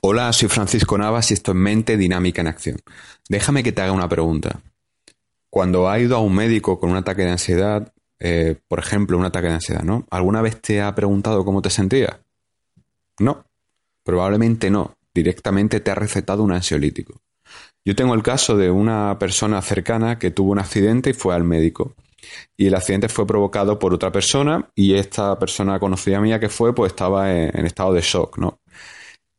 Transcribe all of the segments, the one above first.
Hola, soy Francisco Navas y esto es Mente Dinámica en Acción. Déjame que te haga una pregunta. Cuando has ido a un médico con un ataque de ansiedad, eh, por ejemplo, un ataque de ansiedad, ¿no? ¿Alguna vez te ha preguntado cómo te sentías? No, probablemente no. Directamente te ha recetado un ansiolítico. Yo tengo el caso de una persona cercana que tuvo un accidente y fue al médico. Y el accidente fue provocado por otra persona y esta persona conocida mía que fue, pues estaba en, en estado de shock, ¿no?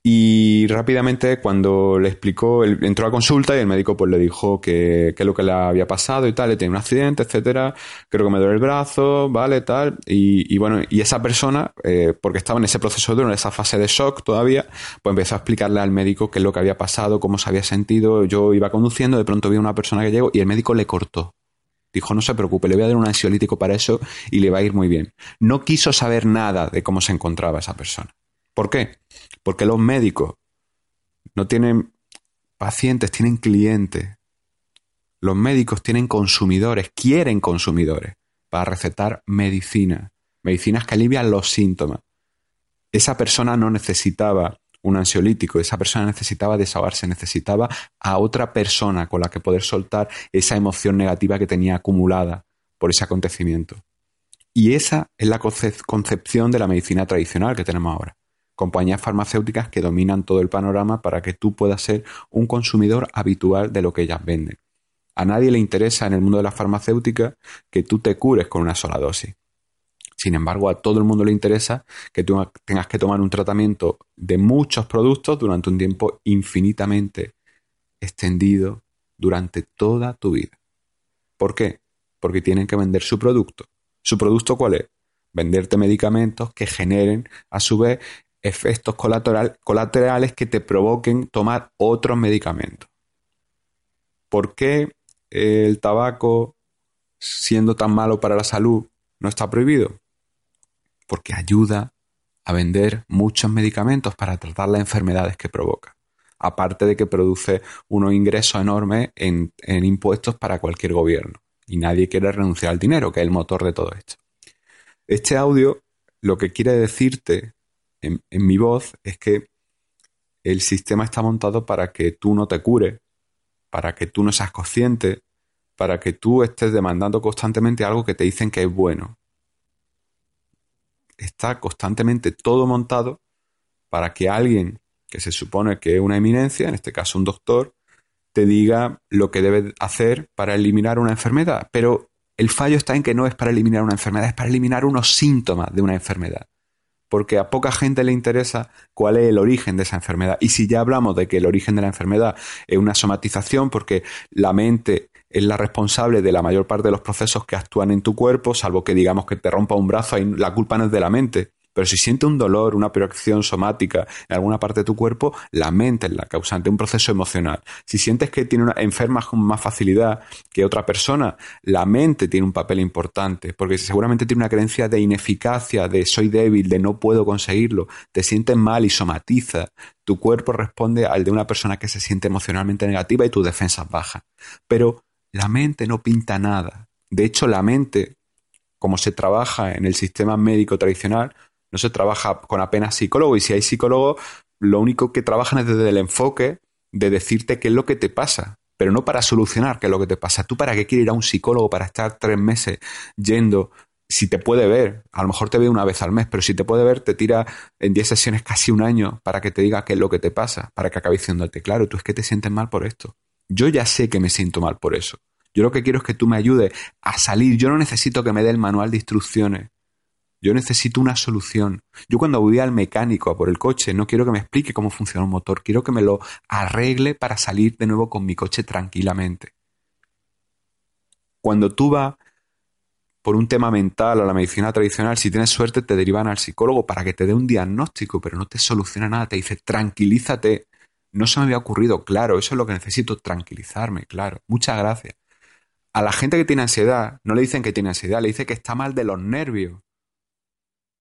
Y rápidamente cuando le explicó, él entró a consulta y el médico pues le dijo que, que lo que le había pasado y tal, le tenía un accidente, etcétera, creo que me duele el brazo, vale, tal. Y, bueno, y esa persona, eh, porque estaba en ese proceso de en esa fase de shock todavía, pues empezó a explicarle al médico qué es lo que había pasado, cómo se había sentido. Yo iba conduciendo, de pronto vi a una persona que llegó y el médico le cortó. Dijo, no se preocupe, le voy a dar un ansiolítico para eso y le va a ir muy bien. No quiso saber nada de cómo se encontraba esa persona. ¿Por qué? Porque los médicos no tienen pacientes, tienen clientes. Los médicos tienen consumidores, quieren consumidores para recetar medicina, medicinas que alivian los síntomas. Esa persona no necesitaba un ansiolítico, esa persona necesitaba desahogarse, necesitaba a otra persona con la que poder soltar esa emoción negativa que tenía acumulada por ese acontecimiento. Y esa es la concepción de la medicina tradicional que tenemos ahora compañías farmacéuticas que dominan todo el panorama para que tú puedas ser un consumidor habitual de lo que ellas venden. A nadie le interesa en el mundo de la farmacéutica que tú te cures con una sola dosis. Sin embargo, a todo el mundo le interesa que tú tengas que tomar un tratamiento de muchos productos durante un tiempo infinitamente extendido durante toda tu vida. ¿Por qué? Porque tienen que vender su producto. ¿Su producto cuál es? Venderte medicamentos que generen, a su vez, efectos colaterales que te provoquen tomar otros medicamentos. ¿Por qué el tabaco, siendo tan malo para la salud, no está prohibido? Porque ayuda a vender muchos medicamentos para tratar las enfermedades que provoca. Aparte de que produce unos ingresos enormes en, en impuestos para cualquier gobierno. Y nadie quiere renunciar al dinero, que es el motor de todo esto. Este audio lo que quiere decirte en, mi voz es que el sistema está montado para que tú no te cures, para que tú no seas consciente, para que tú estés demandando constantemente algo que te dicen que es bueno. Está constantemente todo montado para que alguien que se supone que es una eminencia, en este caso un doctor, te diga lo que debes hacer para eliminar una enfermedad. Pero el fallo está en que no es para eliminar una enfermedad, es para eliminar unos síntomas de una enfermedad porque a poca gente le interesa cuál es el origen de esa enfermedad. Y si ya hablamos de que el origen de la enfermedad es una somatización, porque la mente es la responsable de la mayor parte de los procesos que actúan en tu cuerpo, salvo que digamos que te rompa un brazo, ahí la culpa no es de la mente. Pero si siente un dolor, una preocupación somática en alguna parte de tu cuerpo, la mente es la causante, un proceso emocional. Si sientes que tiene una, enfermas con más facilidad que otra persona, la mente tiene un papel importante, porque seguramente tiene una creencia de ineficacia, de soy débil, de no puedo conseguirlo, te sientes mal y somatiza. Tu cuerpo responde al de una persona que se siente emocionalmente negativa y tus defensas bajan. Pero la mente no pinta nada. De hecho, la mente, como se trabaja en el sistema médico tradicional, no se trabaja con apenas psicólogo y si hay psicólogos, lo único que trabajan es desde el enfoque de decirte qué es lo que te pasa, pero no para solucionar qué es lo que te pasa. ¿Tú para qué quieres ir a un psicólogo para estar tres meses yendo? Si te puede ver, a lo mejor te ve una vez al mes, pero si te puede ver, te tira en 10 sesiones casi un año para que te diga qué es lo que te pasa, para que acabe diciéndote, claro, tú es que te sientes mal por esto. Yo ya sé que me siento mal por eso. Yo lo que quiero es que tú me ayudes a salir. Yo no necesito que me dé el manual de instrucciones. Yo necesito una solución. Yo cuando voy al mecánico a por el coche, no quiero que me explique cómo funciona un motor, quiero que me lo arregle para salir de nuevo con mi coche tranquilamente. Cuando tú vas por un tema mental a la medicina tradicional, si tienes suerte te derivan al psicólogo para que te dé un diagnóstico, pero no te soluciona nada, te dice tranquilízate. No se me había ocurrido, claro, eso es lo que necesito, tranquilizarme, claro. Muchas gracias. A la gente que tiene ansiedad, no le dicen que tiene ansiedad, le dicen que está mal de los nervios.